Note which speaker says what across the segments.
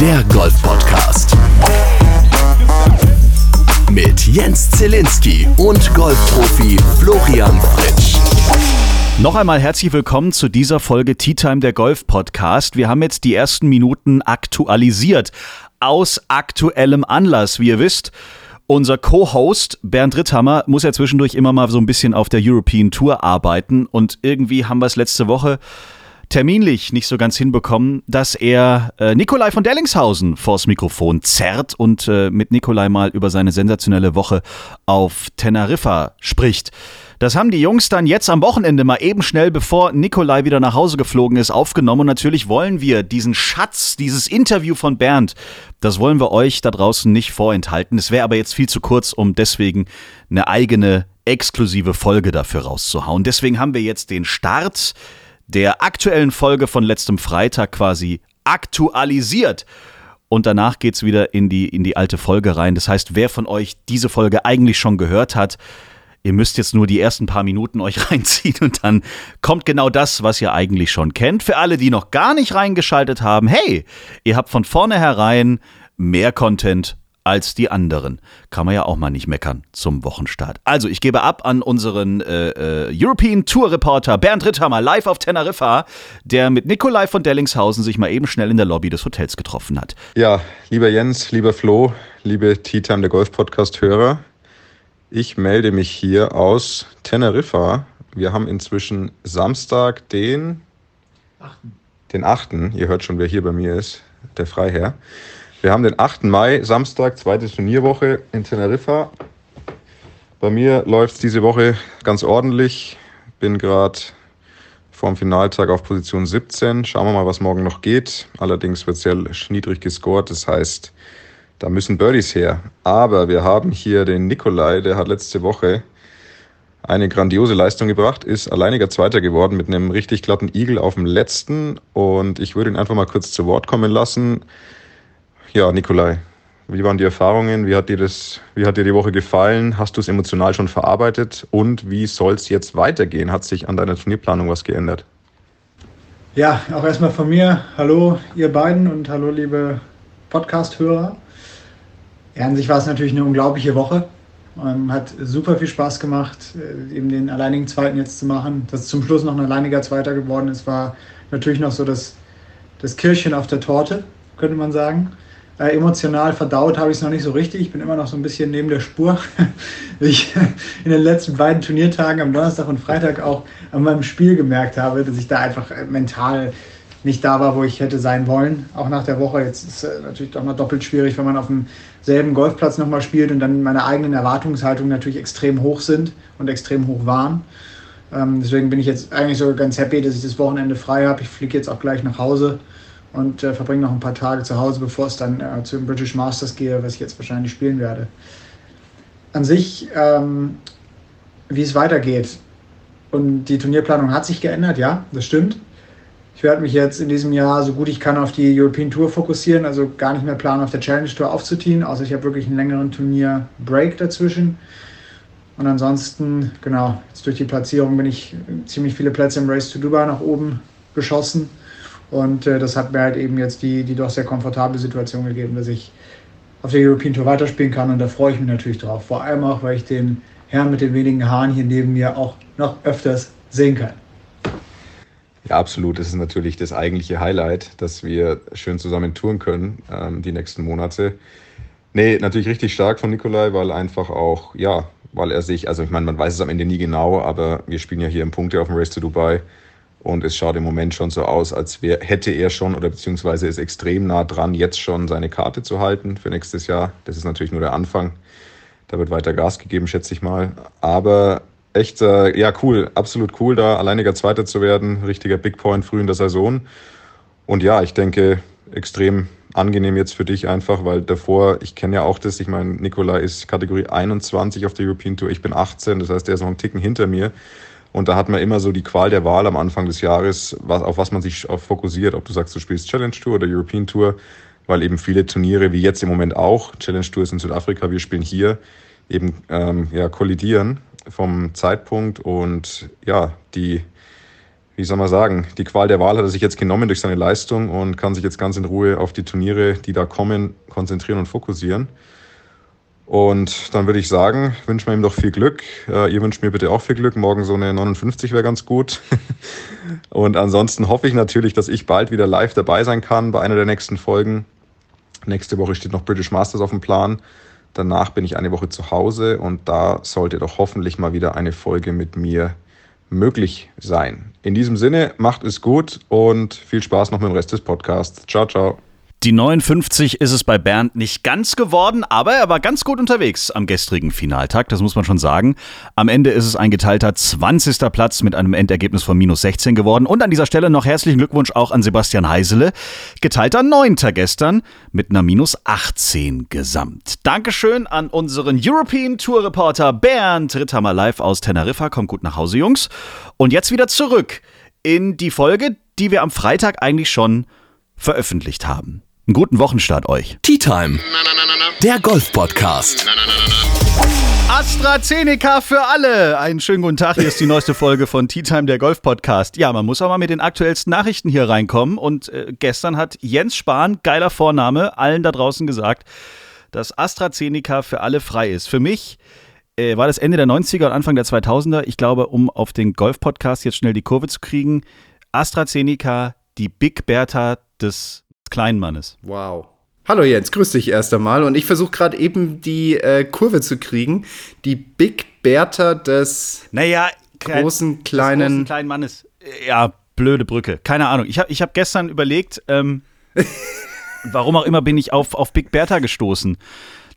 Speaker 1: der Golf Podcast. Mit Jens Zielinski und Golfprofi Florian Fritsch.
Speaker 2: Noch einmal herzlich willkommen zu dieser Folge Tea Time der Golf Podcast. Wir haben jetzt die ersten Minuten aktualisiert. Aus aktuellem Anlass. Wie ihr wisst, unser Co-Host Bernd Ritthammer muss ja zwischendurch immer mal so ein bisschen auf der European Tour arbeiten und irgendwie haben wir es letzte Woche terminlich nicht so ganz hinbekommen, dass er äh, Nikolai von Derlingshausen vors Mikrofon zerrt und äh, mit Nikolai mal über seine sensationelle Woche auf Teneriffa spricht. Das haben die Jungs dann jetzt am Wochenende mal eben schnell, bevor Nikolai wieder nach Hause geflogen ist, aufgenommen. Und natürlich wollen wir diesen Schatz, dieses Interview von Bernd, das wollen wir euch da draußen nicht vorenthalten. Es wäre aber jetzt viel zu kurz, um deswegen eine eigene exklusive Folge dafür rauszuhauen. Deswegen haben wir jetzt den Start der aktuellen Folge von letztem Freitag quasi aktualisiert. Und danach geht es wieder in die, in die alte Folge rein. Das heißt, wer von euch diese Folge eigentlich schon gehört hat, ihr müsst jetzt nur die ersten paar Minuten euch reinziehen und dann kommt genau das, was ihr eigentlich schon kennt. Für alle, die noch gar nicht reingeschaltet haben, hey, ihr habt von vornherein mehr Content als die anderen. Kann man ja auch mal nicht meckern zum Wochenstart. Also, ich gebe ab an unseren äh, äh, European Tour Reporter Bernd Ritthammer live auf Teneriffa, der mit Nikolai von Dellingshausen sich mal eben schnell in der Lobby des Hotels getroffen hat.
Speaker 3: Ja, lieber Jens, lieber Flo, liebe Tea Time der Golf Podcast Hörer, ich melde mich hier aus Teneriffa. Wir haben inzwischen Samstag den 8. Den 8. Ihr hört schon, wer hier bei mir ist, der Freiherr. Wir haben den 8. Mai, Samstag, zweite Turnierwoche in Teneriffa. Bei mir läuft es diese Woche ganz ordentlich. Bin gerade vorm Finaltag auf Position 17. Schauen wir mal, was morgen noch geht. Allerdings wird sehr niedrig gescored. Das heißt, da müssen Birdies her. Aber wir haben hier den Nikolai, der hat letzte Woche eine grandiose Leistung gebracht, ist alleiniger Zweiter geworden mit einem richtig glatten Igel auf dem letzten. Und ich würde ihn einfach mal kurz zu Wort kommen lassen. Ja, Nikolai, wie waren die Erfahrungen? Wie hat dir das, wie hat dir die Woche gefallen? Hast du es emotional schon verarbeitet? Und wie soll es jetzt weitergehen? Hat sich an deiner Turnierplanung was geändert?
Speaker 4: Ja, auch erstmal von mir. Hallo, ihr beiden und hallo, liebe Podcast-Hörer. Ja, an sich war es natürlich eine unglaubliche Woche. Ähm, hat super viel Spaß gemacht, äh, eben den alleinigen Zweiten jetzt zu machen. Dass zum Schluss noch ein alleiniger Zweiter geworden ist, war natürlich noch so das, das Kirchen auf der Torte, könnte man sagen. Äh, emotional verdaut habe ich es noch nicht so richtig. Ich bin immer noch so ein bisschen neben der Spur. ich in den letzten beiden Turniertagen am Donnerstag und Freitag auch an meinem Spiel gemerkt habe, dass ich da einfach äh, mental nicht da war, wo ich hätte sein wollen. Auch nach der Woche. Jetzt ist es natürlich doch mal doppelt schwierig, wenn man auf demselben Golfplatz nochmal spielt und dann meine eigenen Erwartungshaltungen natürlich extrem hoch sind und extrem hoch waren. Ähm, deswegen bin ich jetzt eigentlich so ganz happy, dass ich das Wochenende frei habe. Ich fliege jetzt auch gleich nach Hause und äh, verbringe noch ein paar Tage zu Hause, bevor es dann äh, zu den British Masters gehe, was ich jetzt wahrscheinlich spielen werde. An sich, ähm, wie es weitergeht. Und die Turnierplanung hat sich geändert, ja, das stimmt. Ich werde mich jetzt in diesem Jahr so gut ich kann auf die European Tour fokussieren, also gar nicht mehr planen, auf der Challenge Tour aufzuziehen, außer ich habe wirklich einen längeren Turnier-Break dazwischen. Und ansonsten, genau, jetzt durch die Platzierung bin ich ziemlich viele Plätze im Race to Dubai nach oben geschossen. Und äh, das hat mir halt eben jetzt die, die doch sehr komfortable Situation gegeben, dass ich auf der European Tour weiterspielen kann. Und da freue ich mich natürlich drauf. Vor allem auch, weil ich den Herrn mit den wenigen Haaren hier neben mir auch noch öfters sehen kann.
Speaker 3: Ja, absolut. Das ist natürlich das eigentliche Highlight, dass wir schön zusammen touren können ähm, die nächsten Monate. Nee, natürlich richtig stark von Nikolai, weil einfach auch, ja, weil er sich, also ich meine, man weiß es am Ende nie genau, aber wir spielen ja hier im Punkte auf dem Race to Dubai und es schaut im Moment schon so aus, als wär, hätte er schon oder beziehungsweise ist extrem nah dran, jetzt schon seine Karte zu halten für nächstes Jahr. Das ist natürlich nur der Anfang. Da wird weiter Gas gegeben, schätze ich mal. Aber echt, äh, ja, cool, absolut cool, da alleiniger Zweiter zu werden. Richtiger Big Point früh in der Saison. Und ja, ich denke, extrem angenehm jetzt für dich einfach, weil davor, ich kenne ja auch das, ich meine, Nikola ist Kategorie 21 auf der European Tour, ich bin 18, das heißt, der ist noch einen Ticken hinter mir. Und da hat man immer so die Qual der Wahl am Anfang des Jahres, was, auf was man sich fokussiert, ob du sagst, du spielst Challenge Tour oder European Tour, weil eben viele Turniere, wie jetzt im Moment auch, Challenge Tour ist in Südafrika, wir spielen hier, eben ähm, ja, kollidieren vom Zeitpunkt und ja, die, wie soll man sagen, die Qual der Wahl hat er sich jetzt genommen durch seine Leistung und kann sich jetzt ganz in Ruhe auf die Turniere, die da kommen, konzentrieren und fokussieren. Und dann würde ich sagen, wünschen wir ihm doch viel Glück. Äh, ihr wünscht mir bitte auch viel Glück. Morgen so eine 59 wäre ganz gut. und ansonsten hoffe ich natürlich, dass ich bald wieder live dabei sein kann bei einer der nächsten Folgen. Nächste Woche steht noch British Masters auf dem Plan. Danach bin ich eine Woche zu Hause und da sollte doch hoffentlich mal wieder eine Folge mit mir möglich sein. In diesem Sinne, macht es gut und viel Spaß noch mit dem Rest des Podcasts. Ciao, ciao.
Speaker 2: Die 59 ist es bei Bernd nicht ganz geworden, aber er war ganz gut unterwegs am gestrigen Finaltag, das muss man schon sagen. Am Ende ist es ein geteilter 20. Platz mit einem Endergebnis von minus 16 geworden. Und an dieser Stelle noch herzlichen Glückwunsch auch an Sebastian Heisele, geteilter 9. gestern mit einer minus 18 gesamt. Dankeschön an unseren European Tour Reporter Bernd Ritthammer live aus Teneriffa. Kommt gut nach Hause, Jungs. Und jetzt wieder zurück in die Folge, die wir am Freitag eigentlich schon veröffentlicht haben. Einen guten Wochenstart euch.
Speaker 1: Tea Time, der Golf-Podcast.
Speaker 2: AstraZeneca für alle. Einen schönen guten Tag. Hier ist die neueste Folge von Tea Time, der Golf-Podcast. Ja, man muss auch mal mit den aktuellsten Nachrichten hier reinkommen. Und äh, gestern hat Jens Spahn, geiler Vorname, allen da draußen gesagt, dass AstraZeneca für alle frei ist. Für mich äh, war das Ende der 90er und Anfang der 2000er. Ich glaube, um auf den Golf-Podcast jetzt schnell die Kurve zu kriegen, AstraZeneca, die Big Bertha des kleinen Mannes.
Speaker 5: Wow. Hallo Jens, grüß dich erst einmal. Und ich versuche gerade eben die äh, Kurve zu kriegen. Die Big Bertha des
Speaker 2: naja,
Speaker 5: großen, kleinen. Des großen,
Speaker 2: kleinen Mannes. Ja, blöde Brücke. Keine Ahnung. Ich habe ich hab gestern überlegt, ähm, warum auch immer bin ich auf, auf Big Bertha gestoßen.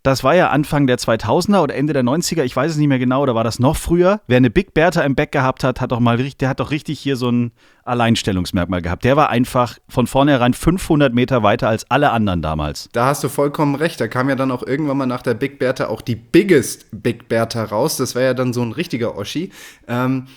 Speaker 2: Das war ja Anfang der 2000er oder Ende der 90er, ich weiß es nicht mehr genau, oder war das noch früher? Wer eine Big Bertha im Back gehabt hat, hat doch mal, der hat doch richtig hier so ein Alleinstellungsmerkmal gehabt. Der war einfach von vornherein 500 Meter weiter als alle anderen damals.
Speaker 5: Da hast du vollkommen recht. Da kam ja dann auch irgendwann mal nach der Big Bertha auch die Biggest Big Bertha raus. Das wäre ja dann so ein richtiger Oschi. Ähm,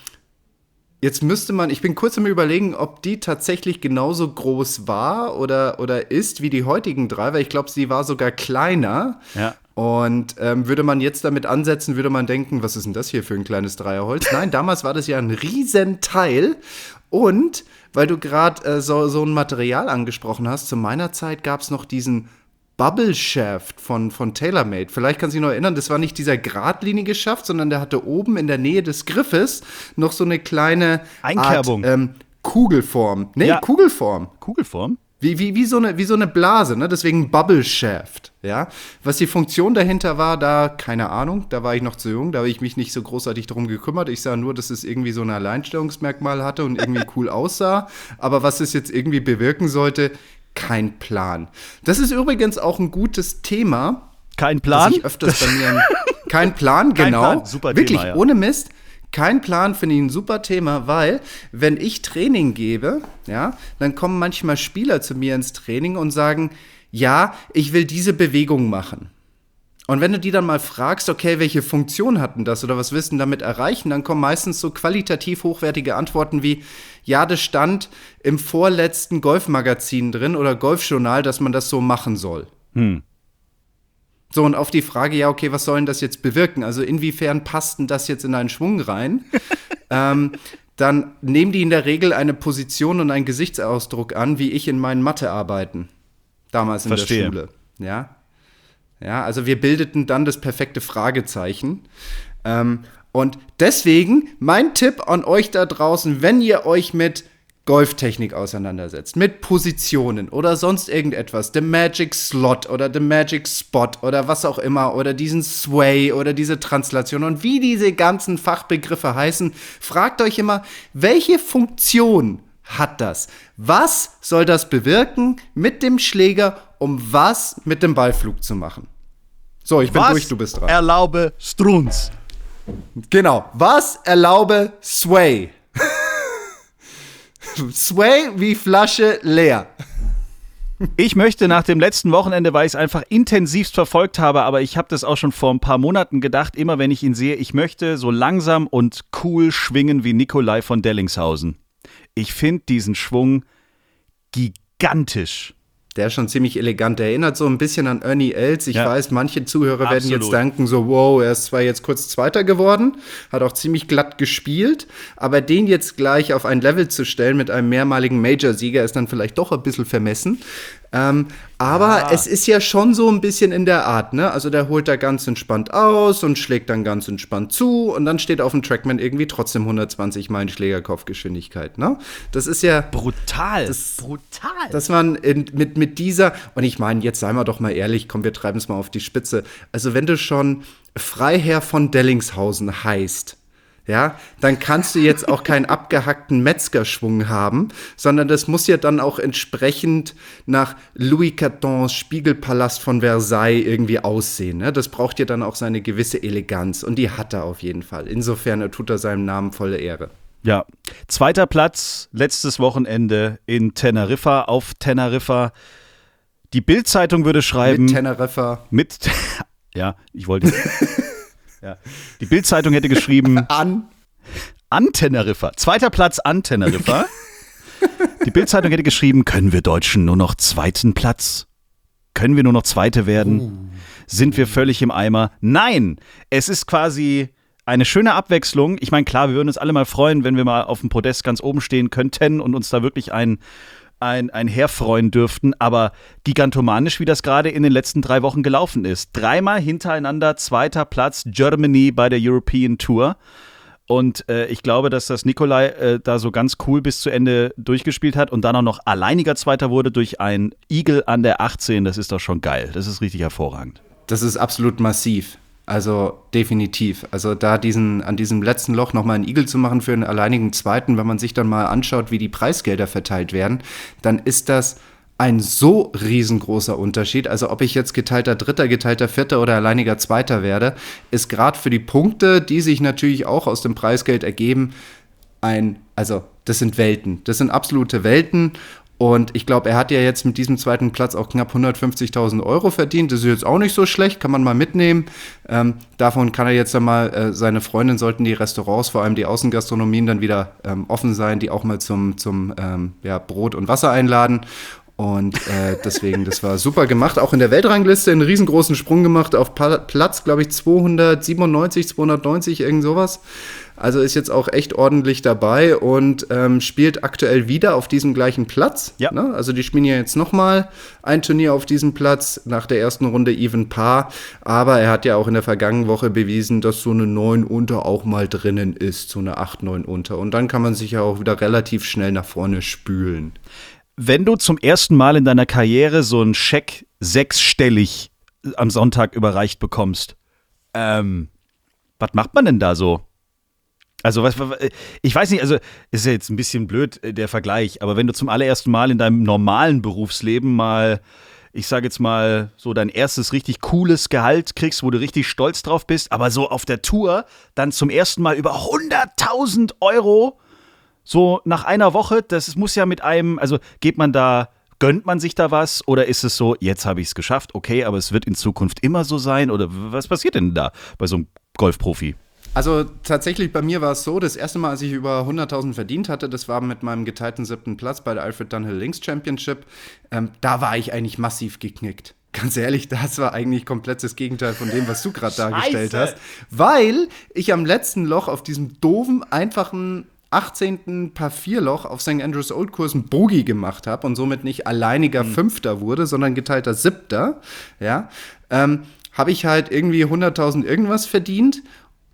Speaker 5: Jetzt müsste man, ich bin kurz am Überlegen, ob die tatsächlich genauso groß war oder, oder ist wie die heutigen drei, weil ich glaube, sie war sogar kleiner.
Speaker 2: Ja.
Speaker 5: Und ähm, würde man jetzt damit ansetzen, würde man denken, was ist denn das hier für ein kleines Dreierholz? Nein, damals war das ja ein Riesenteil. Und weil du gerade äh, so, so ein Material angesprochen hast, zu meiner Zeit gab es noch diesen Bubble Shaft von, von TaylorMade. Vielleicht kannst du dich noch erinnern, das war nicht dieser geradlinige Schaft, sondern der hatte oben in der Nähe des Griffes noch so eine kleine
Speaker 2: Einkerbung.
Speaker 5: Art, ähm, Kugelform. Nee,
Speaker 2: ja.
Speaker 5: Kugelform.
Speaker 2: Kugelform?
Speaker 5: Wie, wie, wie, so eine, wie so eine Blase, ne? deswegen Bubble Shaft. Ja? Was die Funktion dahinter war, da keine Ahnung, da war ich noch zu jung, da habe ich mich nicht so großartig darum gekümmert. Ich sah nur, dass es irgendwie so ein Alleinstellungsmerkmal hatte und irgendwie cool aussah. Aber was es jetzt irgendwie bewirken sollte, kein Plan. Das ist übrigens auch ein gutes Thema.
Speaker 2: Kein Plan?
Speaker 5: ich öfters bei mir kein Plan,
Speaker 2: kein
Speaker 5: genau.
Speaker 2: Plan. Super
Speaker 5: Wirklich,
Speaker 2: Thema, ja.
Speaker 5: ohne Mist. Kein Plan finde ich ein super Thema, weil wenn ich Training gebe, ja, dann kommen manchmal Spieler zu mir ins Training und sagen, ja, ich will diese Bewegung machen. Und wenn du die dann mal fragst, okay, welche Funktion hatten das oder was willst du damit erreichen, dann kommen meistens so qualitativ hochwertige Antworten wie, ja, das stand im vorletzten Golfmagazin drin oder Golfjournal, dass man das so machen soll.
Speaker 2: Hm.
Speaker 5: So, und auf die Frage, ja, okay, was soll denn das jetzt bewirken? Also inwiefern passt denn das jetzt in einen Schwung rein? ähm, dann nehmen die in der Regel eine Position und einen Gesichtsausdruck an, wie ich in meinen Mathearbeiten damals in
Speaker 2: Verstehe.
Speaker 5: der Schule. Ja, ja, also wir bildeten dann das perfekte Fragezeichen. Ähm, und deswegen mein Tipp an euch da draußen, wenn ihr euch mit Golftechnik auseinandersetzt, mit Positionen oder sonst irgendetwas, The Magic Slot oder The Magic Spot oder was auch immer oder diesen Sway oder diese Translation und wie diese ganzen Fachbegriffe heißen, fragt euch immer, welche Funktion hat das? Was soll das bewirken mit dem Schläger, um was mit dem Ballflug zu machen? So, ich bin
Speaker 2: Was
Speaker 5: durch, du bist dran.
Speaker 2: erlaube Strunz?
Speaker 5: Genau. Was erlaube Sway? Sway wie Flasche leer.
Speaker 2: Ich möchte nach dem letzten Wochenende, weil ich es einfach intensivst verfolgt habe, aber ich habe das auch schon vor ein paar Monaten gedacht, immer wenn ich ihn sehe, ich möchte so langsam und cool schwingen wie Nikolai von Dellingshausen. Ich finde diesen Schwung gigantisch.
Speaker 5: Der ist schon ziemlich elegant. Der erinnert so ein bisschen an Ernie Els. Ich
Speaker 2: Ja.
Speaker 5: weiß, manche Zuhörer werden
Speaker 2: Absolut.
Speaker 5: jetzt denken, so, wow, er ist zwar jetzt kurz Zweiter geworden, hat auch ziemlich glatt gespielt, aber den jetzt gleich auf ein Level zu stellen mit einem mehrmaligen Major-Sieger ist dann vielleicht doch ein bisschen vermessen. Ähm, aber es ist ja schon so ein bisschen in der Art, ne? Also der holt da ganz entspannt aus und schlägt dann ganz entspannt zu und dann steht auf dem Trackman irgendwie trotzdem 120 Meilen Schlägerkopfgeschwindigkeit, ne? Das ist ja
Speaker 2: Brutal.
Speaker 5: Das-
Speaker 2: brutal.
Speaker 5: dass man in, mit, mit dieser, und ich meine, jetzt seien wir doch mal ehrlich, komm, wir treiben es mal auf die Spitze. Also, wenn du schon Freiherr von Dellingshausen heißt, ja, dann kannst du jetzt auch keinen abgehackten Metzgerschwung haben, sondern das muss ja dann auch entsprechend nach Louis XIVs Spiegelpalast von Versailles irgendwie aussehen. Ne? Das braucht ja dann auch seine gewisse Eleganz und die hat er auf jeden Fall. Insofern er tut er seinem Namen volle Ehre.
Speaker 2: Ja. Zweiter Platz, letztes Wochenende in Teneriffa, auf Teneriffa. Die Bild-Zeitung würde schreiben.
Speaker 5: Mit Teneriffa.
Speaker 2: mit ja, ich wollte. ja. Die Bild-Zeitung hätte geschrieben,
Speaker 5: An.
Speaker 2: an Teneriffa. Zweiter Platz an Teneriffa. Die Bild-Zeitung hätte geschrieben, können wir Deutschen nur noch zweiten Platz? Können wir nur noch Zweite werden? Sind wir völlig im Eimer? Nein! Es ist quasi eine schöne Abwechslung. Ich meine, klar, wir würden uns alle mal freuen, wenn wir mal auf dem Podest ganz oben stehen könnten und uns da wirklich ein, ein, ein herfreuen dürften. Aber gigantomanisch, wie das gerade in den letzten drei Wochen gelaufen ist. Dreimal hintereinander zweiter Platz Germany bei der European Tour. Und äh, ich glaube, dass das Nikolai äh, da so ganz cool bis zu Ende durchgespielt hat und dann auch noch alleiniger Zweiter wurde durch ein Igel an der 18. Das ist doch schon geil. Das ist richtig hervorragend.
Speaker 5: Das ist absolut massiv. Also definitiv. Also da diesen, an diesem letzten Loch nochmal einen Igel zu machen für einen alleinigen Zweiten, wenn man sich dann mal anschaut, wie die Preisgelder verteilt werden, dann ist das ein so riesengroßer Unterschied. Also ob ich jetzt geteilter Dritter, geteilter Vierter oder alleiniger Zweiter werde, ist gerade für die Punkte, die sich natürlich auch aus dem Preisgeld ergeben, ein, also das sind Welten. Das sind absolute Welten. Und ich glaube, er hat ja jetzt mit diesem zweiten Platz auch knapp 150.000 Euro verdient. Das ist jetzt auch nicht so schlecht, kann man mal mitnehmen. Ähm, davon kann er jetzt dann mal, äh, seine Freundin sollten die Restaurants, vor allem die Außengastronomien, dann wieder ähm, offen sein, die auch mal zum, zum ähm, ja, Brot und Wasser einladen. Und äh, deswegen, das war super gemacht. Auch in der Weltrangliste einen riesengroßen Sprung gemacht auf Platz, glaube ich, 297, 290, irgend sowas. Also ist jetzt auch echt ordentlich dabei und ähm, spielt aktuell wieder auf diesem gleichen Platz.
Speaker 2: Ja.
Speaker 5: Ne? Also die spielen ja jetzt nochmal ein Turnier auf diesem Platz, nach der ersten Runde Even Paar. Aber er hat ja auch in der vergangenen Woche bewiesen, dass so eine 9 unter auch mal drinnen ist, so eine 8, 9 unter. Und dann kann man sich ja auch wieder relativ schnell nach vorne spülen.
Speaker 2: Wenn du zum ersten Mal in deiner Karriere so einen Scheck sechsstellig am Sonntag überreicht bekommst, ähm, was macht man denn da so? Also, was, ich weiß nicht, also, ist ja jetzt ein bisschen blöd, äh, der Vergleich, aber wenn du zum allerersten Mal in deinem normalen Berufsleben mal, ich sage jetzt mal, so dein erstes richtig cooles Gehalt kriegst, wo du richtig stolz drauf bist, aber so auf der Tour dann zum ersten Mal über 100.000 Euro so nach einer Woche, das muss ja mit einem, also geht man da, gönnt man sich da was oder ist es so, jetzt habe ich es geschafft, okay, aber es wird in Zukunft immer so sein oder was passiert denn da bei so einem Golfprofi?
Speaker 5: Also tatsächlich bei mir war es so, das erste Mal, als ich über 100.000 verdient hatte, das war mit meinem geteilten siebten Platz bei der Alfred Dunhill Links Championship. Ähm, da war ich eigentlich massiv geknickt. Ganz ehrlich, das war eigentlich komplett das Gegenteil von dem, was du gerade dargestellt hast. Weil ich am letzten Loch auf diesem doofen, einfachen 18. Paar 4 Loch auf St. Andrews Old Kurs ein Bogey gemacht habe und somit nicht alleiniger Fünfter wurde, sondern geteilter Siebter, ja, ähm, habe ich halt irgendwie 100.000 irgendwas verdient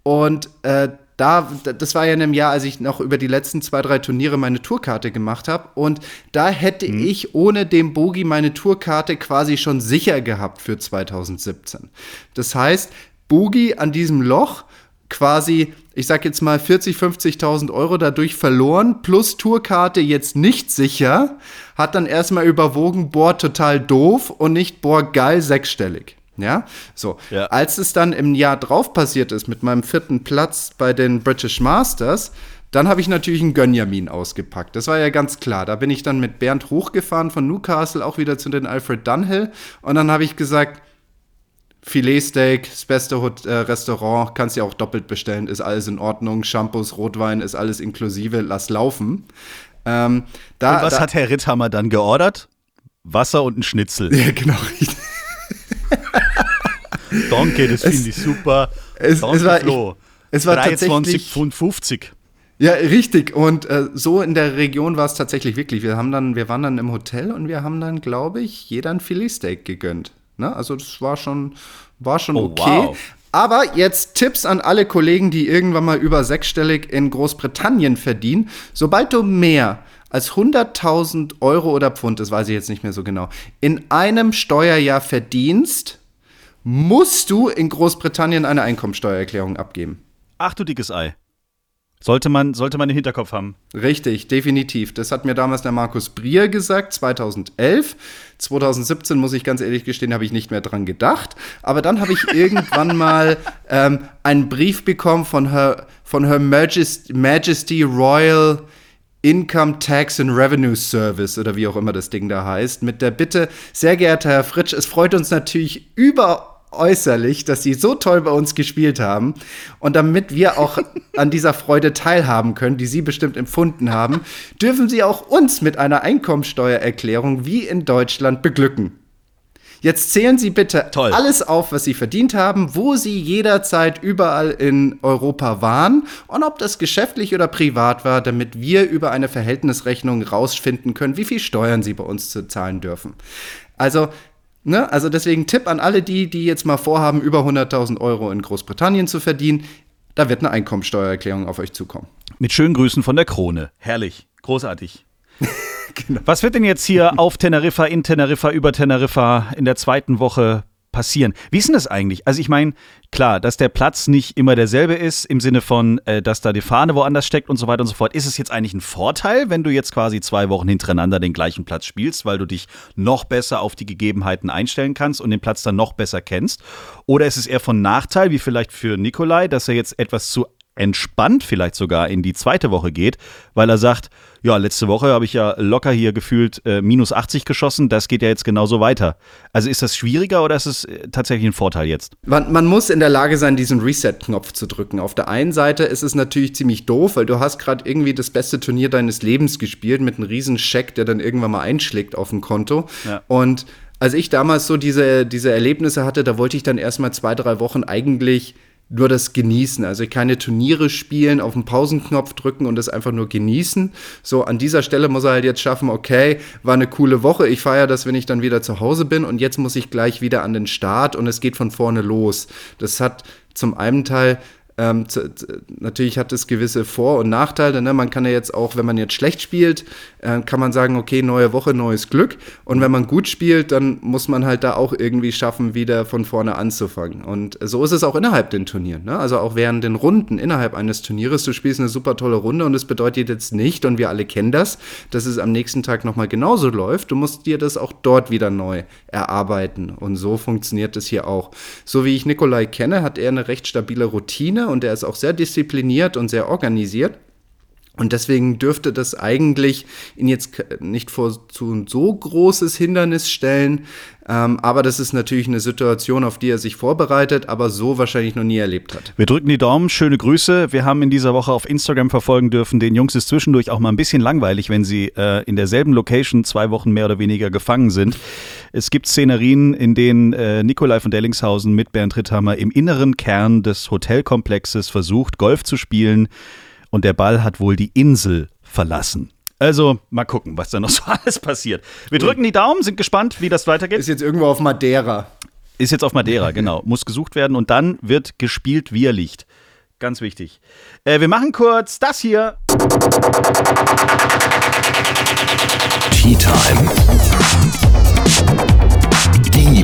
Speaker 5: und äh, da, das war ja in einem Jahr, als ich noch über die letzten zwei, drei Turniere meine Tourkarte gemacht habe. Und da hätte ich ohne den Bogi meine Tourkarte quasi schon sicher gehabt für 2017. Das heißt, Bogi an diesem Loch quasi, ich sag jetzt mal 40, 50.000 Euro dadurch verloren, plus Tourkarte jetzt nicht sicher, hat dann erstmal überwogen, boah, total doof und nicht, boah, geil, sechsstellig. Ja, so.
Speaker 2: Ja.
Speaker 5: Als es dann im Jahr drauf passiert ist mit meinem vierten Platz bei den British Masters, dann habe ich natürlich einen Gönjamin ausgepackt. Das war ja ganz klar. Da bin ich dann mit Bernd hochgefahren von Newcastle auch wieder zu den Alfred Dunhill und dann habe ich gesagt, Filetsteak, das beste Hot äh, Restaurant, kannst ja auch doppelt bestellen, ist alles in Ordnung. Shampoos, Rotwein ist alles inklusive, lass laufen. Ähm, da,
Speaker 2: Und was
Speaker 5: da,
Speaker 2: hat Herr Ritthammer dann geordert? Wasser und ein Schnitzel.
Speaker 5: Ja, genau.
Speaker 2: Danke, das finde ich super.
Speaker 5: Es,
Speaker 2: Danke,
Speaker 5: es war,
Speaker 2: Flo.
Speaker 5: es war
Speaker 2: 23
Speaker 5: tatsächlich
Speaker 2: Pfund 50.
Speaker 5: Ja, richtig. Und äh, so in der Region war es tatsächlich wirklich. Wir haben dann, wir waren dann im Hotel und wir haben dann, glaube ich, jeder ein Filetsteak gegönnt. Ne? Also das war schon, war schon
Speaker 2: Oh,
Speaker 5: okay.
Speaker 2: wow.
Speaker 5: Aber jetzt Tipps an alle Kollegen, die irgendwann mal über sechsstellig in Großbritannien verdienen. Sobald du mehr als 100.000 Euro oder Pfund, das weiß ich jetzt nicht mehr so genau, in einem Steuerjahr verdienst, musst du in Großbritannien eine Einkommensteuererklärung abgeben.
Speaker 2: Ach du dickes Ei. Sollte man, sollte man im Hinterkopf haben.
Speaker 5: Richtig, definitiv. Das hat mir damals der Markus Brier gesagt, 2011. 2017, muss ich ganz ehrlich gestehen, habe ich nicht mehr dran gedacht. Aber dann habe ich irgendwann mal ähm, einen Brief bekommen von Her, von Her Majesty, Majesty Royal Income Tax and Revenue Service oder wie auch immer das Ding da heißt, mit der Bitte, sehr geehrter Herr Fritsch, es freut uns natürlich überäußerlich, dass Sie so toll bei uns gespielt haben. Und damit wir auch an dieser Freude teilhaben können, die Sie bestimmt empfunden haben, dürfen Sie auch uns mit einer Einkommensteuererklärung wie in Deutschland beglücken. Jetzt zählen Sie bitte
Speaker 2: Toll.
Speaker 5: alles auf, was Sie verdient haben, wo Sie jederzeit überall in Europa waren und ob das geschäftlich oder privat war, damit wir über eine Verhältnisrechnung rausfinden können, wie viel Steuern Sie bei uns zu zahlen dürfen. Also, ne, also deswegen Tipp an alle die, die jetzt mal vorhaben, über 100.000 Euro in Großbritannien zu verdienen, da wird eine Einkommensteuererklärung auf euch zukommen.
Speaker 2: Mit schönen Grüßen von der Krone. Herrlich. Großartig. Was wird denn jetzt hier auf Teneriffa, in Teneriffa, über Teneriffa in der zweiten Woche passieren? Wie ist denn das eigentlich? Also ich meine, klar, dass der Platz nicht immer derselbe ist, im Sinne von, äh, dass da die Fahne woanders steckt und so weiter und so fort. Ist es jetzt eigentlich ein Vorteil, wenn du jetzt quasi zwei Wochen hintereinander den gleichen Platz spielst, weil du dich noch besser auf die Gegebenheiten einstellen kannst und den Platz dann noch besser kennst? Oder ist es eher von Nachteil, wie vielleicht für Nikolai, dass er jetzt etwas zu entspannt vielleicht sogar in die zweite Woche geht, weil er sagt, ja, letzte Woche habe ich ja locker hier gefühlt äh, minus 80 geschossen, das geht ja jetzt genauso weiter. Also ist das schwieriger oder ist es äh, tatsächlich ein Vorteil jetzt?
Speaker 5: Man, man muss in der Lage sein, diesen Reset-Knopf zu drücken. Auf der einen Seite ist es natürlich ziemlich doof, weil du hast gerade irgendwie das beste Turnier deines Lebens gespielt mit einem riesen Scheck, der dann irgendwann mal einschlägt auf dem Konto.
Speaker 2: Ja.
Speaker 5: Und als ich damals so diese, diese Erlebnisse hatte, da wollte ich dann erstmal zwei, drei Wochen eigentlich nur das genießen. Also keine Turniere spielen, auf den Pausenknopf drücken und das einfach nur genießen. So, an dieser Stelle muss er halt jetzt schaffen, okay, war eine coole Woche, ich feiere das, wenn ich dann wieder zu Hause bin und jetzt muss ich gleich wieder an den Start und es geht von vorne los. Das hat zum einen Teil ähm, natürlich hat es gewisse Vor- und Nachteile. Ne? Man kann ja jetzt auch, wenn man jetzt schlecht spielt, äh, kann man sagen, okay, neue Woche, neues Glück. Und wenn man gut spielt, dann muss man halt da auch irgendwie schaffen, wieder von vorne anzufangen. Und so ist es auch innerhalb den Turnieren. Ne? Also auch während den Runden innerhalb eines Turnieres, du spielst eine super tolle Runde und es bedeutet jetzt nicht, und wir alle kennen das, dass es am nächsten Tag nochmal genauso läuft. Du musst dir das auch dort wieder neu erarbeiten. Und so funktioniert es hier auch. So wie ich Nikolai kenne, hat er eine recht stabile Routine und er ist auch sehr diszipliniert und sehr organisiert. Und deswegen dürfte das eigentlich ihn jetzt nicht vor zu so großes Hindernis stellen. Ähm, aber das ist natürlich eine Situation, auf die er sich vorbereitet, aber so wahrscheinlich noch nie erlebt hat.
Speaker 2: Wir drücken die Daumen, schöne Grüße. Wir haben in dieser Woche auf Instagram verfolgen dürfen. Den Jungs ist zwischendurch auch mal ein bisschen langweilig, wenn sie äh, in derselben Location zwei Wochen mehr oder weniger gefangen sind. Es gibt Szenerien, in denen äh, Nikolai von Dellingshausen mit Bernd Ritthammer im inneren Kern des Hotelkomplexes versucht, Golf zu spielen und der Ball hat wohl die Insel verlassen. Also mal gucken, was da noch so alles passiert. Wir drücken die Daumen, sind gespannt, wie das weitergeht.
Speaker 5: Ist jetzt irgendwo auf Madeira.
Speaker 2: Ist jetzt auf Madeira, genau. Muss gesucht werden und dann wird gespielt, wie er liegt. Ganz wichtig. Äh, wir machen kurz das hier.
Speaker 1: Tea Time.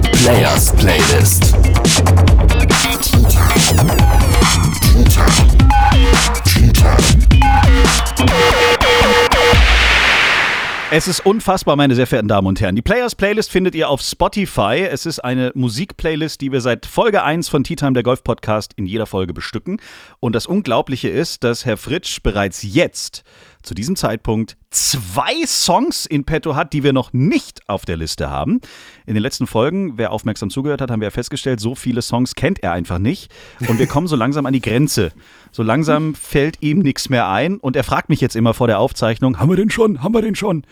Speaker 1: Players Playlist.
Speaker 2: Es ist unfassbar, meine sehr verehrten Damen und Herren. Die Players Playlist findet ihr auf Spotify. Es ist eine Musikplaylist, die wir seit Folge 1 von Tea Time, der Golf Podcast, in jeder Folge bestücken. Und das Unglaubliche ist, dass Herr Fritsch bereits jetzt zu diesem Zeitpunkt zwei Songs in petto hat, die wir noch nicht auf der Liste haben. In den letzten Folgen, wer aufmerksam zugehört hat, haben wir ja festgestellt, so viele Songs kennt er einfach nicht. Und wir kommen so langsam an die Grenze. So langsam fällt ihm nichts mehr ein. Und er fragt mich jetzt immer vor der Aufzeichnung, haben wir den schon? Haben wir den schon?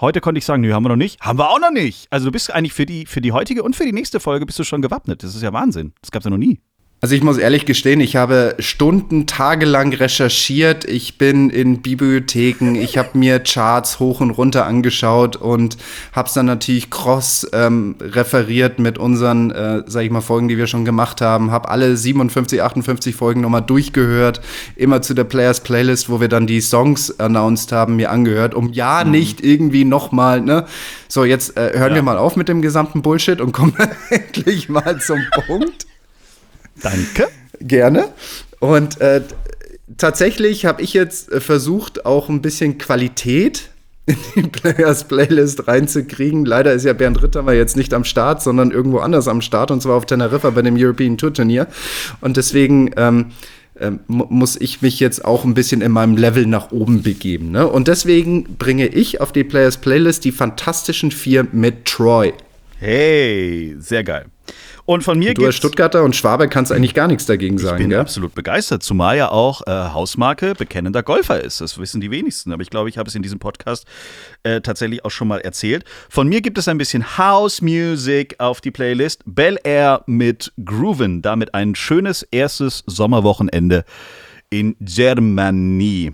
Speaker 2: Heute konnte ich sagen, nö, haben wir noch nicht. Haben wir auch noch nicht. Also du bist eigentlich für die, für die heutige und für die nächste Folge bist du schon gewappnet. Das ist ja Wahnsinn. Das gab es ja noch nie.
Speaker 5: Also ich muss ehrlich gestehen, ich habe Stunden, tagelang recherchiert. Ich bin in Bibliotheken, ich habe mir Charts hoch und runter angeschaut und habe es dann natürlich cross ähm, referiert mit unseren, äh, sag ich mal, Folgen, die wir schon gemacht haben. Habe alle 57, 58 Folgen nochmal durchgehört, immer zu der Players Playlist, wo wir dann die Songs announced haben, mir angehört, um ja mhm. nicht irgendwie nochmal, ne? So, jetzt äh, hören ja. wir mal auf mit dem gesamten Bullshit und kommen endlich mal zum Punkt.
Speaker 2: Danke.
Speaker 5: Gerne. Und äh, tatsächlich habe ich jetzt äh, versucht, auch ein bisschen Qualität in die Players Playlist reinzukriegen. Leider ist ja Bernd Ritter jetzt nicht am Start, sondern irgendwo anders am Start und zwar auf Teneriffa bei dem European Tour Turnier. Und deswegen ähm, ähm, muss ich mich jetzt auch ein bisschen in meinem Level nach oben begeben. Ne? Und deswegen bringe ich auf die Players Playlist die fantastischen vier mit Troy.
Speaker 2: Hey, sehr geil. Und von mir
Speaker 5: Du als Stuttgarter und Schwabe kannst eigentlich gar nichts dagegen sagen.
Speaker 2: Ich bin
Speaker 5: gell?
Speaker 2: absolut begeistert, zumal ja auch äh, Hausmarke bekennender Golfer ist. Das wissen die wenigsten, aber ich glaube, ich habe es in diesem Podcast äh, tatsächlich auch schon mal erzählt. Von mir gibt es ein bisschen House Music auf die Playlist. Bel Air mit Grooven, damit ein schönes erstes Sommerwochenende in Germany.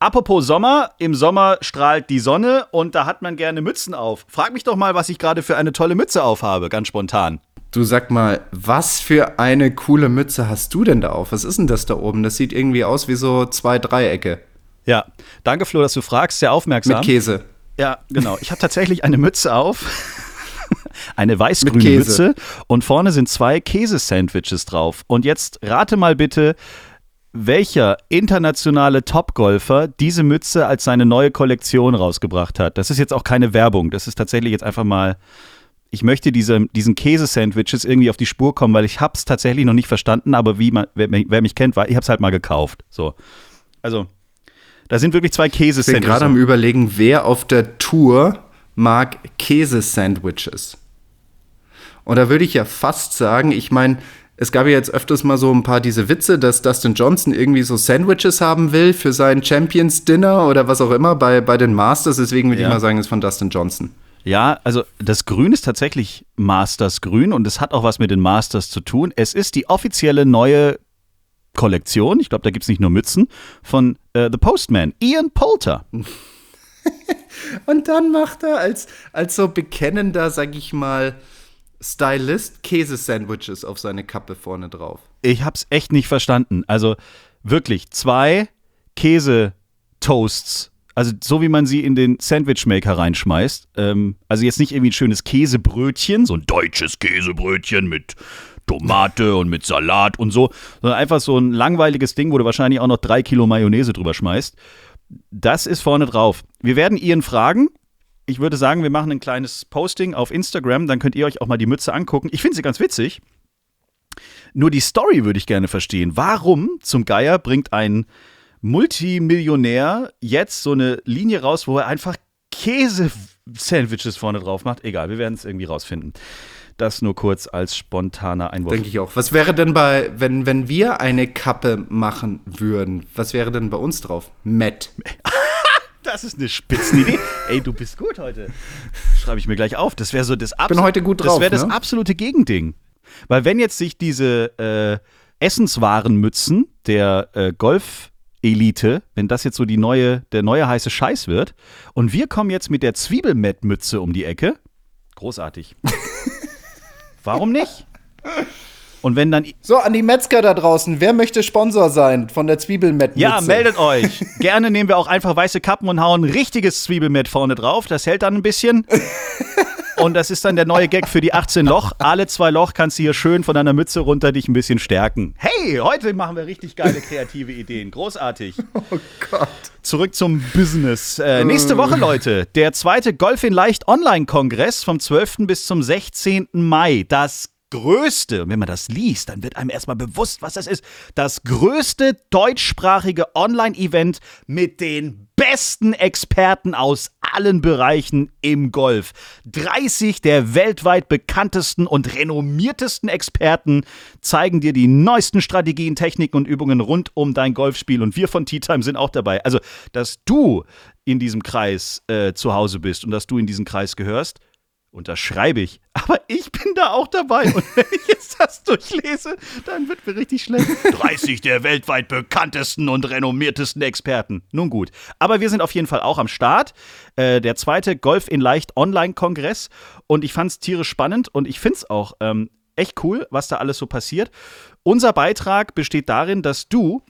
Speaker 2: Apropos Sommer, im Sommer strahlt die Sonne und da hat man gerne Mützen auf. Frag mich doch mal, was ich gerade für eine tolle Mütze aufhabe, ganz spontan.
Speaker 5: Du sag mal, was für eine coole Mütze hast du denn da auf? Was ist denn das da oben? Das sieht irgendwie aus wie so zwei Dreiecke.
Speaker 2: Ja, danke Flo, dass du fragst, sehr aufmerksam.
Speaker 5: Mit Käse.
Speaker 2: Ja, genau. Ich habe tatsächlich eine Mütze auf. eine weißgrüne Mütze und vorne sind zwei Käsesandwiches drauf. Und jetzt rate mal bitte, welcher internationale Topgolfer diese Mütze als seine neue Kollektion rausgebracht hat. Das ist jetzt auch keine Werbung, das ist tatsächlich jetzt einfach mal ich möchte diese, diesen Käse-Sandwiches irgendwie auf die Spur kommen, weil ich habe es tatsächlich noch nicht verstanden, aber wie man, wer, wer mich kennt, ich habe es halt mal gekauft. So. Also, da sind wirklich zwei Käse-Sandwiches.
Speaker 5: Ich bin gerade am überlegen, wer auf der Tour mag Käse-Sandwiches. Und da würde ich ja fast sagen, ich meine, es gab ja jetzt öfters mal so ein paar diese Witze, dass Dustin Johnson irgendwie so Sandwiches haben will für sein Champions Dinner oder was auch immer bei, bei den Masters. Deswegen würde ja. ich mal sagen, es ist von Dustin Johnson.
Speaker 2: Ja, also das Grün ist tatsächlich Masters Grün und es hat auch was mit den Masters zu tun. Es ist die offizielle neue Kollektion, ich glaube, da gibt es nicht nur Mützen, von äh, The Postman, Ian Poulter.
Speaker 5: und dann macht er als, als so bekennender, sag ich mal, Stylist Käsesandwiches auf seine Kappe vorne drauf.
Speaker 2: Ich hab's echt nicht verstanden. Also wirklich, zwei Käsetoasts also so wie man sie in den Sandwichmaker reinschmeißt. Ähm, also jetzt nicht irgendwie ein schönes Käsebrötchen, so ein deutsches Käsebrötchen mit Tomate und mit Salat und so, sondern einfach so ein langweiliges Ding, wo du wahrscheinlich auch noch drei Kilo Mayonnaise drüber schmeißt. Das ist vorne drauf. Wir werden Ihren fragen. Ich würde sagen, wir machen ein kleines Posting auf Instagram, dann könnt ihr euch auch mal die Mütze angucken. Ich finde sie ganz witzig. Nur die Story würde ich gerne verstehen. Warum zum Geier bringt ein Multimillionär jetzt so eine Linie raus, wo er einfach Käse-Sandwiches vorne drauf macht. Egal, wir werden es irgendwie rausfinden. Das nur kurz als spontaner Einwurf.
Speaker 5: Denke ich auch. Was wäre denn bei, wenn, wenn wir eine Kappe machen würden, was wäre denn bei uns drauf? Matt.
Speaker 2: Das ist eine Spitzenidee. Ey, du bist gut heute. Schreibe ich mir gleich auf. Das wäre so das
Speaker 5: absolute. Bin heute gut drauf.
Speaker 2: Das wäre das ne? absolute Gegending. Weil wenn jetzt sich diese äh, Essenswarenmützen der äh, Golf Elite, wenn das jetzt so die neue, der neue heiße Scheiß wird. Und wir kommen jetzt mit der Zwiebelmettmütze um die Ecke. Großartig. Warum nicht? Und wenn dann.
Speaker 5: So, an die Metzger da draußen, wer möchte Sponsor sein von der Zwiebelmettmütze?
Speaker 2: Ja, meldet euch. Gerne nehmen wir auch einfach weiße Kappen und hauen richtiges Zwiebelmett vorne drauf. Das hält dann ein bisschen. Und das ist dann der neue Gag für die 18 Loch. Alle zwei Loch kannst du hier schön von deiner Mütze runter dich ein bisschen stärken. Hey, heute machen wir richtig geile kreative Ideen. Großartig. Oh Gott. Zurück zum Business. Äh, nächste Woche, Leute, der zweite Golf in Leicht Online-Kongress vom 12. bis zum 16. Mai. Das größte, wenn man das liest, dann wird einem erstmal bewusst, was das ist. Das größte deutschsprachige Online-Event mit den besten Experten aus allen Bereichen im Golf. 30 der weltweit bekanntesten und renommiertesten Experten zeigen dir die neuesten Strategien, Techniken und Übungen rund um dein Golfspiel. Und wir von Tea Time sind auch dabei. Also, dass du in diesem Kreis äh, zu Hause bist und dass du in diesen Kreis gehörst, unterschreibe ich. Aber ich bin da auch dabei. Und wenn ich jetzt das durchlese, dann wird mir richtig schlecht. 30 der weltweit bekanntesten und renommiertesten Experten. Nun gut. Aber wir sind auf jeden Fall auch am Start. Äh, der zweite Golf in Leicht Online-Kongress. Und ich fand es tierisch spannend und ich finde es auch ähm, echt cool, was da alles so passiert. Unser Beitrag besteht darin, dass du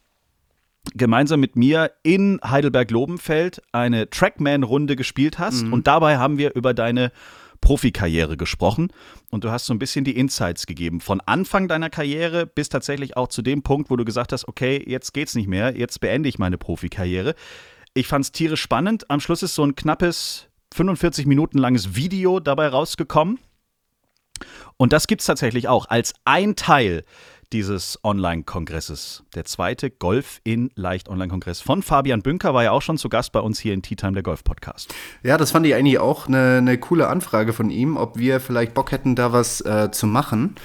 Speaker 2: gemeinsam mit mir in Heidelberg-Lobenfeld eine Trackman-Runde gespielt hast. Und dabei haben wir über deine Profikarriere gesprochen und du hast so ein bisschen die Insights gegeben. Von Anfang deiner Karriere bis tatsächlich auch zu dem Punkt, wo du gesagt hast, okay, jetzt geht's nicht mehr, jetzt beende ich meine Profikarriere. Ich fand's tierisch spannend. Am Schluss ist so ein knappes 45 Minuten langes Video dabei rausgekommen. Und das gibt's tatsächlich auch als ein Teil dieses Online-Kongresses. Der zweite Golf in Leicht Online-Kongress von Fabian Bünker war ja auch schon zu Gast bei uns hier in Tea Time, der Golf-Podcast.
Speaker 5: Ja, das fand ich eigentlich auch eine, eine coole Anfrage von ihm, ob wir vielleicht Bock hätten, da was äh, zu machen.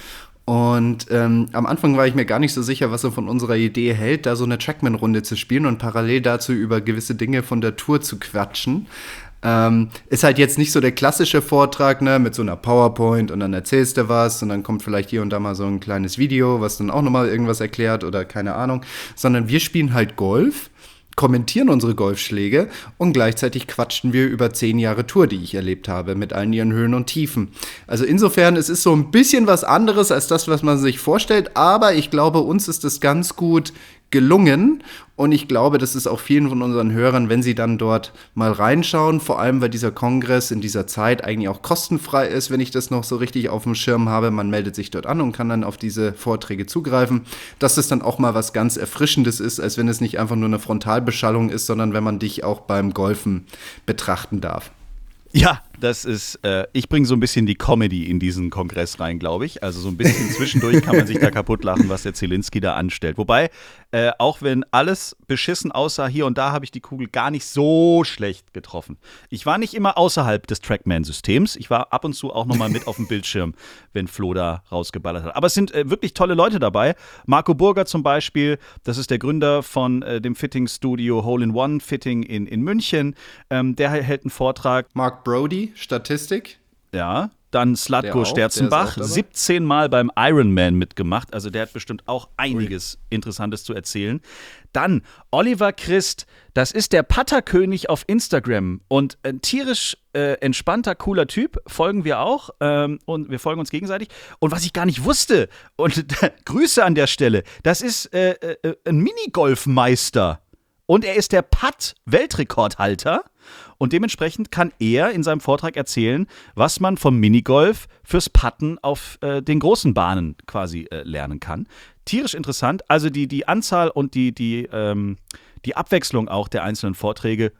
Speaker 5: Und ähm, am Anfang war ich mir gar nicht so sicher, was er von unserer Idee hält, da so eine Trackman-Runde zu spielen und parallel dazu über gewisse Dinge von der Tour zu quatschen. Ähm, ist halt jetzt nicht so der klassische Vortrag, ne, mit so einer PowerPoint und dann erzählst du was und dann kommt vielleicht hier und da mal so ein kleines Video, was dann auch nochmal irgendwas erklärt oder keine Ahnung, sondern wir spielen halt Golf kommentieren unsere Golfschläge und gleichzeitig quatschen wir über zehn Jahre Tour, die ich erlebt habe, mit allen ihren Höhen und Tiefen. Also insofern, es ist so ein bisschen was anderes als das, was man sich vorstellt, aber ich glaube, uns ist es ganz gut gelungen und ich glaube, das ist auch vielen von unseren Hörern, wenn sie dann dort mal reinschauen, vor allem weil dieser Kongress in dieser Zeit eigentlich auch kostenfrei ist, wenn ich das noch so richtig auf dem Schirm habe. Man meldet sich dort an und kann dann auf diese Vorträge zugreifen, dass es dann auch mal was ganz Erfrischendes ist, als wenn es nicht einfach nur eine Frontalbeschallung ist, sondern wenn man dich auch beim Golfen betrachten darf.
Speaker 2: Ja, das ist, äh, ich bringe so ein bisschen die Comedy in diesen Kongress rein, glaube ich. Also so ein bisschen zwischendurch kann man sich da kaputt lachen, was der Zielinski da anstellt. Wobei, äh, auch wenn alles beschissen aussah, hier und da habe ich die Kugel gar nicht so schlecht getroffen. Ich war nicht immer außerhalb des Trackman-Systems. Ich war ab und zu auch nochmal mit auf dem Bildschirm, wenn Flo da rausgeballert hat. Aber es sind äh, wirklich tolle Leute dabei. Marco Burger zum Beispiel, das ist der Gründer von äh, dem Fitting-Studio Hole in One Fitting in, in München. Ähm, der hält einen Vortrag.
Speaker 5: Mark Brody, Statistik.
Speaker 2: Ja, dann Slatko
Speaker 5: auch,
Speaker 2: Sterzenbach,
Speaker 5: der ist auch dabei.
Speaker 2: 17 Mal beim Ironman mitgemacht. Also der hat bestimmt auch einiges Interessantes zu erzählen. Dann Oliver Christ, das ist der Patterkönig auf Instagram und ein tierisch äh, entspannter, cooler Typ. Folgen wir auch ähm, und wir folgen uns gegenseitig. Und was ich gar nicht wusste, und Grüße an der Stelle, das ist äh, äh, ein Minigolfmeister. Und er ist der Putt-Weltrekordhalter. Und dementsprechend kann er in seinem Vortrag erzählen, was man vom Minigolf fürs Putten auf äh, den großen Bahnen quasi äh, lernen kann. Tierisch interessant. Also die, die Anzahl und die, die, ähm, die Abwechslung auch der einzelnen Vorträge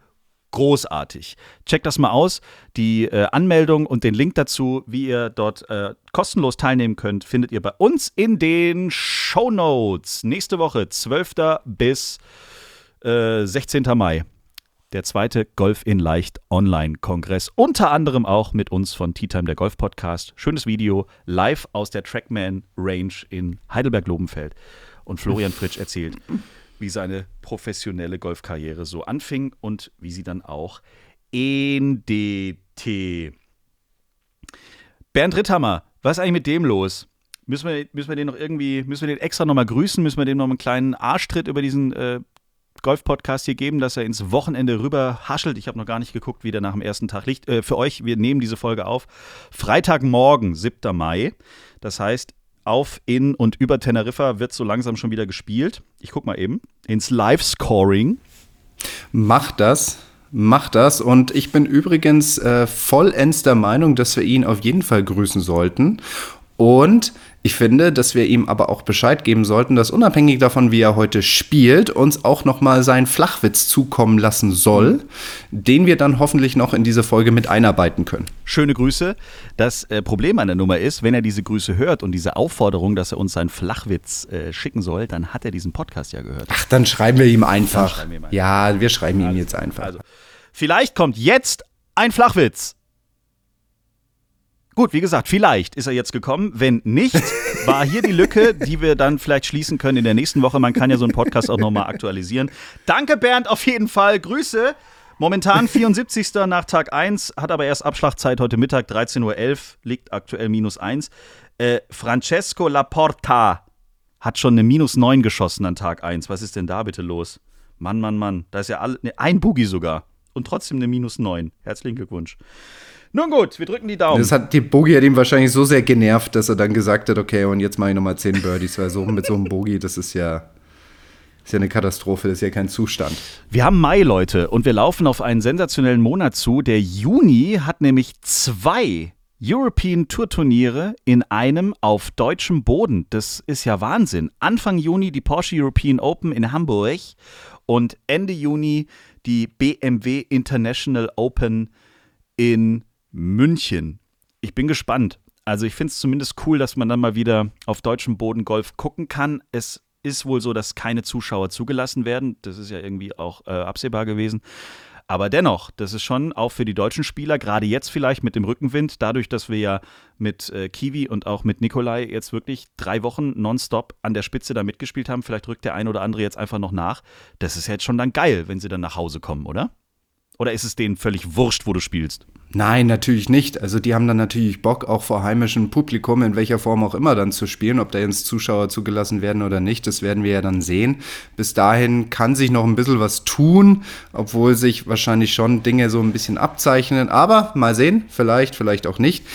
Speaker 2: großartig. Checkt das mal aus. Die äh, Anmeldung und den Link dazu, wie ihr dort äh, kostenlos teilnehmen könnt, findet ihr bei uns in den Show Notes. Nächste Woche, 12. bis äh, 16. Mai. Der zweite Golf in Leicht Online-Kongress. Unter anderem auch mit uns von Tea Time, der Golf-Podcast. Schönes Video, live aus der Trackman Range in Heidelberg-Lobenfeld. Und Florian Fritsch erzählt, wie seine professionelle Golfkarriere so anfing und wie sie dann auch endete. Bernd Ritthammer, was ist eigentlich mit dem los? Müssen wir, müssen wir den noch irgendwie, müssen wir den extra nochmal grüßen? Müssen wir dem noch einen kleinen Arschtritt über diesen äh, Golf-Podcast hier geben, dass er ins Wochenende rüber haschelt? Ich habe noch gar nicht geguckt, wie der nach dem ersten Tag liegt. Äh, für euch, wir nehmen diese Folge auf. Freitagmorgen, 7. Mai. Das heißt, auf, in und über Teneriffa wird so langsam schon wieder gespielt. Ich guck mal eben. Ins Live-Scoring.
Speaker 5: Macht das. Macht das. Und ich bin übrigens äh, vollends der Meinung, dass wir ihn auf jeden Fall grüßen sollten. Und ich finde, dass wir ihm aber auch Bescheid geben sollten, dass unabhängig davon, wie er heute spielt, uns auch nochmal seinen Flachwitz zukommen lassen soll, den wir dann hoffentlich noch in diese Folge mit einarbeiten können.
Speaker 2: Schöne Grüße. Das äh, Problem an der Nummer ist, wenn er diese Grüße hört und diese Aufforderung, dass er uns seinen Flachwitz äh, schicken soll, dann hat er diesen Podcast ja gehört.
Speaker 5: Ach, dann schreiben wir ihm einfach.
Speaker 2: wir ihm einfach.
Speaker 5: Ja, wir schreiben ihm jetzt einfach.
Speaker 2: Also, vielleicht kommt jetzt ein Flachwitz. Gut, wie gesagt, vielleicht ist er jetzt gekommen. Wenn nicht, war hier die Lücke, die wir dann vielleicht schließen können in der nächsten Woche. Man kann ja so einen Podcast auch nochmal aktualisieren. Danke, Bernd, auf jeden Fall. Grüße. Momentan 74. nach Tag 1, hat aber erst Abschlagzeit heute Mittag, 13.11 Uhr, liegt aktuell minus 1. Äh, Francesco Laporta hat schon eine minus 9 geschossen an Tag 1. Was ist denn da bitte los? Mann, Mann, Mann. Da ist ja alle, ne, ein Boogie sogar. Und trotzdem eine minus 9. Herzlichen Glückwunsch. Nun gut, wir drücken die Daumen.
Speaker 5: Das hat die Bogie hat ihm wahrscheinlich so sehr genervt, dass er dann gesagt hat, okay, und jetzt mache ich nochmal 10 Birdies, weil so mit so einem Bogie, das ist ja, ist ja eine Katastrophe, das ist ja kein Zustand.
Speaker 2: Wir haben Mai, Leute, und wir laufen auf einen sensationellen Monat zu. Der Juni hat nämlich zwei European Tour Turniere in einem auf deutschem Boden. Das ist ja Wahnsinn. Anfang Juni die Porsche European Open in Hamburg und Ende Juni die BMW International Open in München. Ich bin gespannt. Also ich finde es zumindest cool, dass man dann mal wieder auf deutschem Boden Golf gucken kann. Es ist wohl so, dass keine Zuschauer zugelassen werden. Das ist ja irgendwie auch äh, absehbar gewesen. Aber dennoch, das ist schon auch für die deutschen Spieler, gerade jetzt vielleicht mit dem Rückenwind, dadurch, dass wir ja mit äh, Kiwi und auch mit Nikolai jetzt wirklich drei Wochen nonstop an der Spitze da mitgespielt haben, vielleicht rückt der ein oder andere jetzt einfach noch nach. Das ist jetzt schon dann geil, wenn sie dann nach Hause kommen, oder? Oder ist es denen völlig wurscht, wo du spielst?
Speaker 5: Nein, natürlich nicht. Also die haben dann natürlich Bock, auch vor heimischem Publikum, in welcher Form auch immer dann zu spielen. Ob da jetzt Zuschauer zugelassen werden oder nicht, das werden wir ja dann sehen. Bis dahin kann sich noch ein bisschen was tun, obwohl sich wahrscheinlich schon Dinge so ein bisschen abzeichnen. Aber mal sehen, vielleicht, vielleicht auch nicht.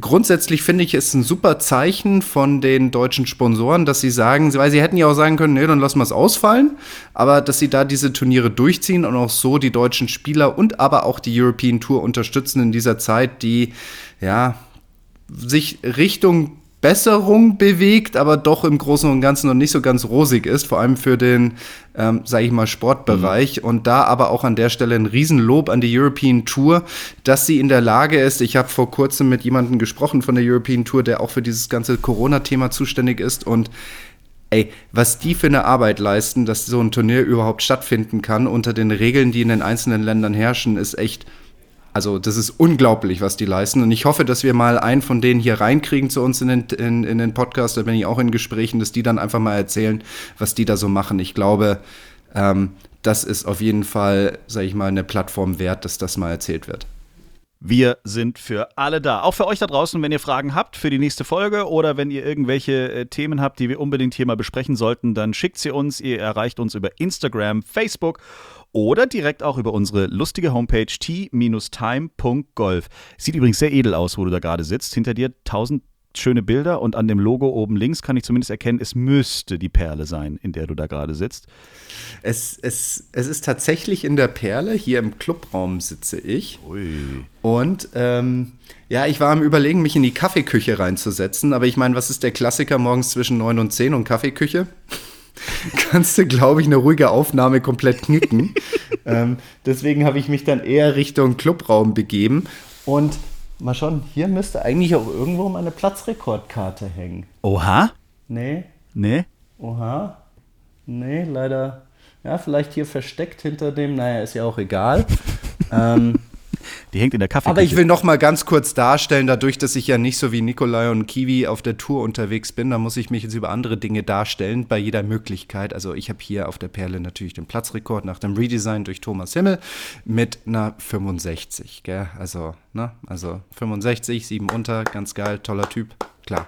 Speaker 5: Grundsätzlich finde ich es ein super Zeichen von den deutschen Sponsoren, dass sie sagen, weil sie hätten ja auch sagen können, nee, dann lassen wir es ausfallen. Aber dass sie da diese Turniere durchziehen und auch so die deutschen Spieler und aber auch die European Tour unterstützen in dieser Zeit, die ja sich Richtung Besserung bewegt, aber doch im Großen und Ganzen noch nicht so ganz rosig ist, vor allem für den, ähm, sage ich mal, Sportbereich. Mhm. Und da aber auch an der Stelle ein Riesenlob an die European Tour, dass sie in der Lage ist. Ich habe vor kurzem mit jemandem gesprochen von der European Tour, der auch für dieses ganze Corona-Thema zuständig ist und ey, was die für eine Arbeit leisten, dass so ein Turnier überhaupt stattfinden kann unter den Regeln, die in den einzelnen Ländern herrschen, ist echt also das ist unglaublich, was die leisten. Und ich hoffe, dass wir mal einen von denen hier reinkriegen zu uns in den, in, in den Podcast. Da bin ich auch in Gesprächen, dass die dann einfach mal erzählen, was die da so machen. Ich glaube, ähm, das ist auf jeden Fall, sage ich mal, eine Plattform wert, dass das mal erzählt wird.
Speaker 2: Wir sind für alle da. Auch für euch da draußen, wenn ihr Fragen habt für die nächste Folge oder wenn ihr irgendwelche äh, Themen habt, die wir unbedingt hier mal besprechen sollten, dann schickt sie uns. Ihr erreicht uns über Instagram, Facebook oder direkt auch über unsere lustige Homepage t-time.golf. Sieht übrigens sehr edel aus, wo du da gerade sitzt. Hinter dir tausend schöne Bilder und an dem Logo oben links kann ich zumindest erkennen, es müsste die Perle sein, in der du da gerade sitzt.
Speaker 5: Es, es, es ist tatsächlich in der Perle, hier im Clubraum sitze ich.
Speaker 2: Ui.
Speaker 5: Und ähm, ja, ich war am Überlegen, mich in die Kaffeeküche reinzusetzen, aber ich meine, was ist der Klassiker morgens zwischen 9 und 10 und Kaffeeküche? kannst du, glaube ich, eine ruhige Aufnahme komplett knicken. ähm, deswegen habe ich mich dann eher Richtung Clubraum begeben. Und mal schauen, hier müsste eigentlich auch irgendwo meine Platzrekordkarte hängen.
Speaker 2: Oha?
Speaker 5: Nee.
Speaker 2: Nee?
Speaker 5: Oha. Nee, leider. Ja, vielleicht hier versteckt hinter dem. Naja, ist ja auch egal. ähm,
Speaker 2: die hängt in der Kaffeeküche.
Speaker 5: Aber ich will noch mal ganz kurz darstellen, dadurch, dass ich ja nicht so wie Nikolai und Kiwi auf der Tour unterwegs bin, da muss ich mich jetzt über andere Dinge darstellen, bei jeder Möglichkeit. Also ich habe hier auf der Perle natürlich den Platzrekord nach dem Redesign durch Thomas Himmel mit einer 65, gell? Also, ne? Also 65, 7 unter, ganz geil, toller Typ, klar.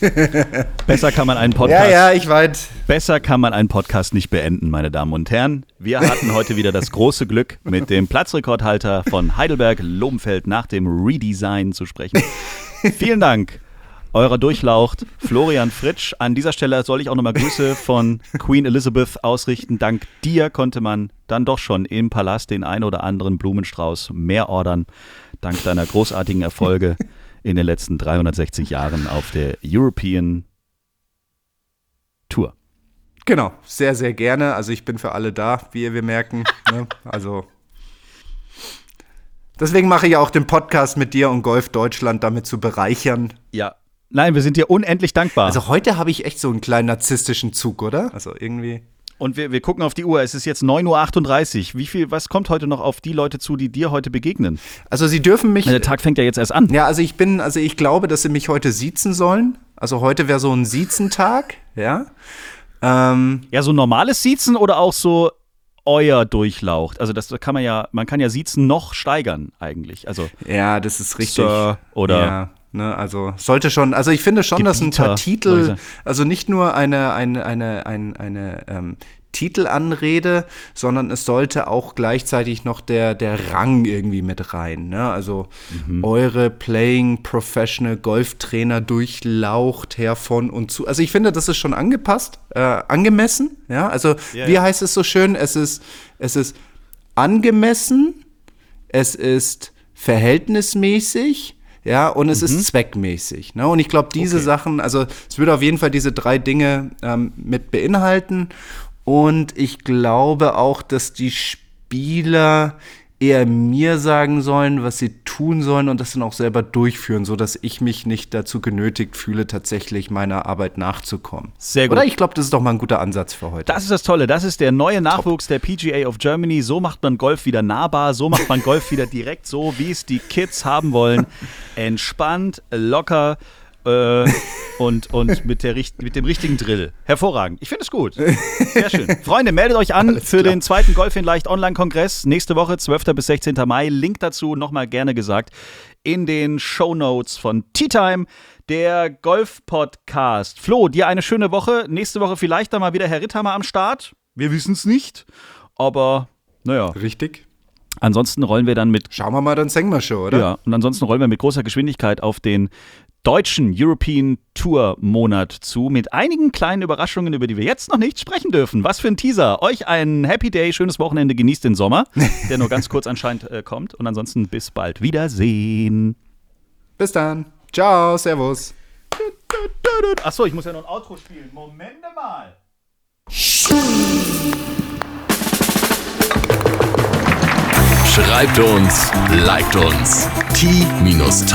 Speaker 2: Besser kann man einen Podcast.
Speaker 5: Ja, ja, ich weiß.
Speaker 2: Besser kann man einen Podcast nicht beenden, meine Damen und Herren. Wir hatten heute wieder das große Glück, mit dem Platzrekordhalter von Heidelberg Lobenfeld nach dem Redesign zu sprechen. Vielen Dank. Eurer Durchlaucht, Florian Fritsch. An dieser Stelle soll ich auch nochmal Grüße von Queen Elizabeth ausrichten. Dank dir konnte man dann doch schon im Palast den ein oder anderen Blumenstrauß mehr ordern. Dank deiner großartigen Erfolge in den letzten 360 Jahren auf der European Tour.
Speaker 5: Genau, sehr, sehr gerne. Also ich bin für alle da, wie ihr wir merken. ne? Also deswegen mache ich auch den Podcast mit dir und Golf Deutschland damit zu bereichern.
Speaker 2: Ja. Nein, wir sind dir unendlich dankbar.
Speaker 5: Also heute habe ich echt so einen kleinen narzisstischen Zug, oder? Also irgendwie.
Speaker 2: Und wir, wir gucken auf die Uhr. Es ist jetzt 9.38 Uhr. Wie viel, was kommt heute noch auf die Leute zu, die dir heute begegnen?
Speaker 5: Also Sie dürfen mich.
Speaker 2: Der Tag fängt ja jetzt erst an.
Speaker 5: Ja, also ich bin, also ich glaube, dass Sie mich heute siezen sollen. Also heute wäre so ein Siezentag, ja. Ähm,
Speaker 2: Ja, so normales Siezen oder auch so euer Durchlaucht? Also das kann man ja, man kann ja Siezen noch steigern eigentlich. Also
Speaker 5: ja, das ist richtig.
Speaker 2: Sir oder
Speaker 5: ja, ne, also sollte schon, also ich finde schon, dass ein paar
Speaker 2: Gebieter,
Speaker 5: Titel, also nicht nur eine, eine, eine, eine, eine ähm, Titelanrede, sondern es sollte auch gleichzeitig noch der, der Rang irgendwie mit rein. Ne? Also
Speaker 2: Mhm.
Speaker 5: eure Playing Professional Golftrainer durchlaucht her von und zu. Also ich finde, das ist schon angepasst, äh, angemessen. Ja, also
Speaker 2: Ja,
Speaker 5: wie
Speaker 2: ja.
Speaker 5: heißt es so schön? Es ist, es ist angemessen, es ist verhältnismäßig, ja, und es ist zweckmäßig. Ne? Und ich glaube, diese
Speaker 2: Mhm. Okay.
Speaker 5: Sachen, also es würde auf jeden Fall diese drei Dinge ähm, mit beinhalten. Und ich glaube auch, dass die Spieler eher mir sagen sollen, was sie tun sollen und das dann auch selber durchführen, sodass ich mich nicht dazu genötigt fühle, tatsächlich meiner Arbeit nachzukommen.
Speaker 2: Sehr gut.
Speaker 5: Oder ich glaube, das ist doch mal ein guter Ansatz für heute.
Speaker 2: Das ist das Tolle. Das ist der neue Nachwuchs der PGA of Germany. So macht man Golf wieder nahbar. So macht man Golf wieder direkt so, wie es die Kids haben wollen. Entspannt, locker äh, und, und mit, der, mit dem richtigen Drill. Hervorragend. Ich finde es gut. Sehr schön. Freunde, meldet euch an für den zweiten Golf in Leicht Online-Kongress. Nächste Woche, 12. bis 16. Mai. Link dazu, nochmal gerne gesagt, in den Show Notes von Tea Time, der Golf-Podcast. Flo, dir eine schöne Woche. Nächste Woche vielleicht dann mal wieder Herr Ritthammer am Start. Wir wissen es nicht. Aber, naja,
Speaker 5: Richtig?
Speaker 2: ansonsten rollen wir dann mit
Speaker 5: Schauen wir mal dann Sengmer Show, oder?
Speaker 2: ja, und ansonsten rollen wir mit großer Geschwindigkeit auf den deutschen European Tour Monat zu mit einigen kleinen Überraschungen, über die wir jetzt noch nicht sprechen dürfen. Was für ein Teaser. Euch einen Happy Day, schönes Wochenende, genießt den Sommer, der nur ganz kurz anscheinend äh, kommt. Und ansonsten bis bald. Wiedersehen.
Speaker 5: Bis dann. Ciao, Servus.
Speaker 2: Achso, ich muss ja noch ein Outro spielen. Moment mal.
Speaker 1: Schreibt uns, liked uns. t-time.golf